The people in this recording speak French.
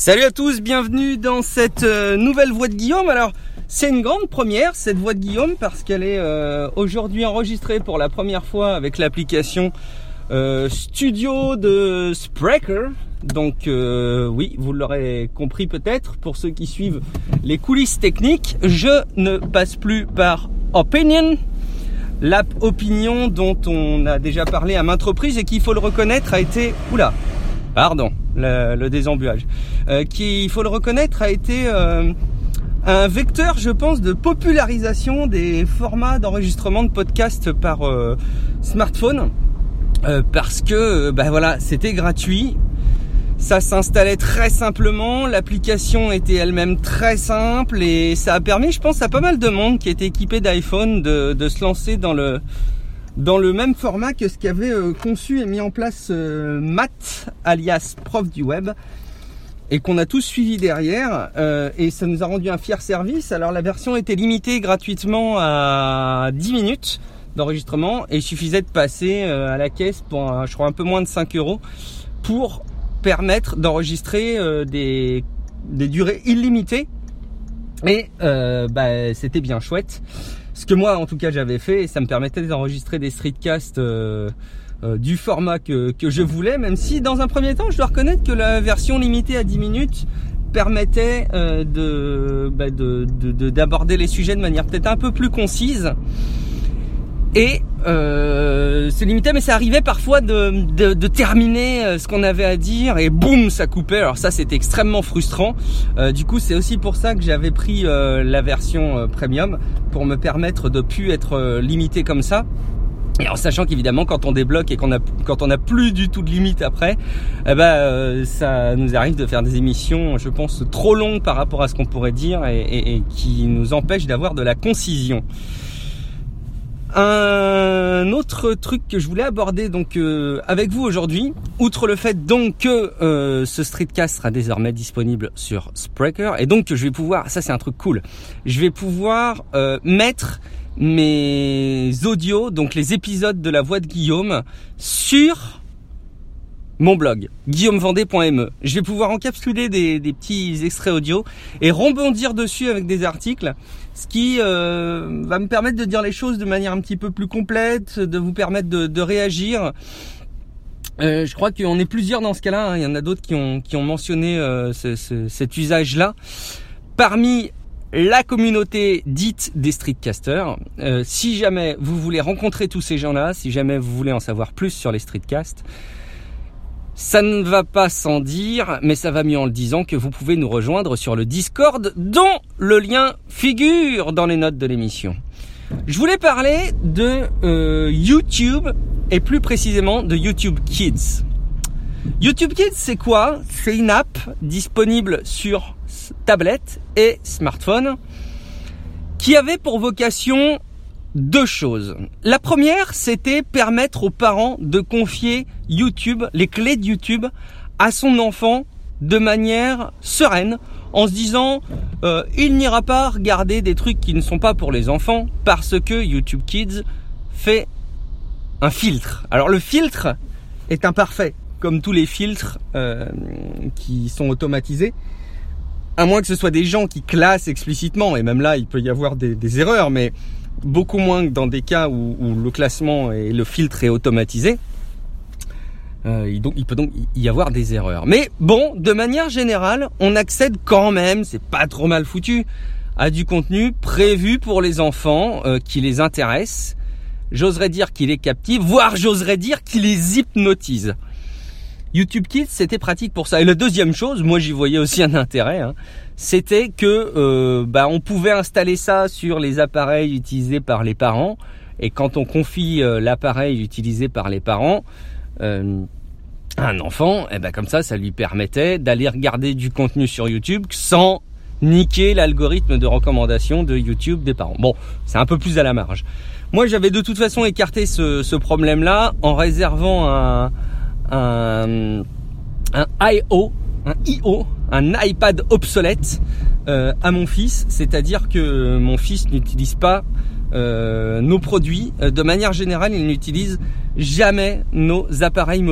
Salut à tous, bienvenue dans cette euh, nouvelle voix de Guillaume. Alors, c'est une grande première, cette voix de Guillaume, parce qu'elle est euh, aujourd'hui enregistrée pour la première fois avec l'application euh, Studio de Spreaker. Donc oui, vous l'aurez compris peut-être, pour ceux qui suivent les coulisses techniques, je ne passe plus par Opinion, l'app Opinion dont on a déjà parlé à maintes reprises et qui, il faut le reconnaître, a été... Oula Pardon le, le désembuage, euh, qui, il faut le reconnaître, a été euh, un vecteur, je pense, de popularisation des formats d'enregistrement de podcasts par euh, smartphone, parce que, ben voilà, c'était gratuit. Ça s'installait très simplement, l'application était elle-même très simple. Et ça a permis, je pense, à pas mal de monde qui était équipé d'iPhone de, de se lancer dans le dans le même format que ce qu'avait euh, conçu et mis en place euh, Matt, alias prof du web, et qu'on a tous suivi derrière, euh, et ça nous a rendu un fier service. Alors la version était limitée gratuitement à 10 minutes d'enregistrement, et il suffisait de passer à la caisse pour, je crois, un peu moins de 5 euros, pour permettre d'enregistrer des, des durées illimitées, et bah, c'était bien chouette ce que moi en tout cas j'avais fait ça me permettait d'enregistrer des streetcasts euh, euh, du format que, je voulais même si dans un premier temps je dois reconnaître que la version limitée à 10 minutes permettait euh, de, bah, d'aborder les sujets de manière peut-être un peu plus concise et euh, c'est limité, mais ça arrivait parfois de, terminer euh, ce qu'on avait à dire et boum, ça coupait. Alors ça, c'était extrêmement frustrant. Euh, du coup, c'est aussi pour ça que j'avais pris euh, la version premium pour me permettre de plus être limité comme ça. Et en sachant qu'évidemment, quand on débloque et qu'on a, quand on a plus du tout de limite après, eh ben, ça nous arrive de faire des émissions, je pense, trop longues par rapport à ce qu'on pourrait dire et, et, et qui nous empêchent d'avoir de la concision. Un autre truc que je voulais aborder donc euh, avec vous aujourd'hui, outre le fait donc que euh, ce streetcast sera désormais disponible sur Spreaker et donc je vais pouvoir, ça c'est un truc cool, je vais pouvoir euh, mettre mes audios, donc les épisodes de la voix de Guillaume sur mon blog, guillaumevendée.me. Je vais pouvoir encapsuler des, petits extraits audio et rebondir dessus avec des articles, ce qui euh, va me permettre de dire les choses de manière un petit peu plus complète, de vous permettre de, réagir. Euh, je crois qu'on est plusieurs dans ce cas-là. Hein. Il y en a d'autres qui ont, mentionné euh, ce, ce, cet usage-là. Parmi la communauté dite des streetcasters. Si jamais vous voulez rencontrer tous ces gens-là, si jamais vous voulez en savoir plus sur les streetcasts, ça ne va pas sans dire, mais ça va mieux en le disant que vous pouvez nous rejoindre sur le Discord dont le lien figure dans les notes de l'émission. Je voulais parler de euh, YouTube et plus précisément de YouTube Kids. YouTube Kids, c'est quoi? C'est une app disponible sur tablette et smartphone qui avait pour vocation deux choses. La première, c'était permettre aux parents de confier YouTube, les clés de YouTube, à son enfant de manière sereine, en se disant euh, il n'ira pas regarder des trucs qui ne sont pas pour les enfants parce que YouTube Kids fait un filtre. Alors le filtre est imparfait, comme tous les filtres euh, qui sont automatisés. À moins que ce soit des gens qui classent explicitement, et même là il peut y avoir des, des erreurs, mais beaucoup moins que dans des cas où, le classement et le filtre est automatisé. Euh, il peut donc y avoir des erreurs. Mais bon, de manière générale, on accède quand même, c'est pas trop mal foutu, à du contenu prévu pour les enfants euh, qui les intéresse. J'oserais dire qu'il les captive, voire j'oserais dire qu'il les hypnotise. YouTube Kids, c'était pratique pour ça. Et la deuxième chose, moi j'y voyais aussi un intérêt, hein, c'était que euh, bah, on pouvait installer ça sur les appareils utilisés par les parents. Et quand on confie euh, l'appareil utilisé par les parents euh, à un enfant, et eh ben comme ça, ça lui permettait d'aller regarder du contenu sur YouTube sans niquer l'algorithme de recommandation de YouTube des parents. Bon, c'est un peu plus à la marge. Moi, j'avais de toute façon écarté ce, ce problème-là en réservant un un, un IO, un IO, un iPad obsolète euh, à mon fils, c'est-à-dire que mon fils n'utilise pas euh, nos produits. Euh, de manière générale, il n'utilise jamais nos appareils mobiles.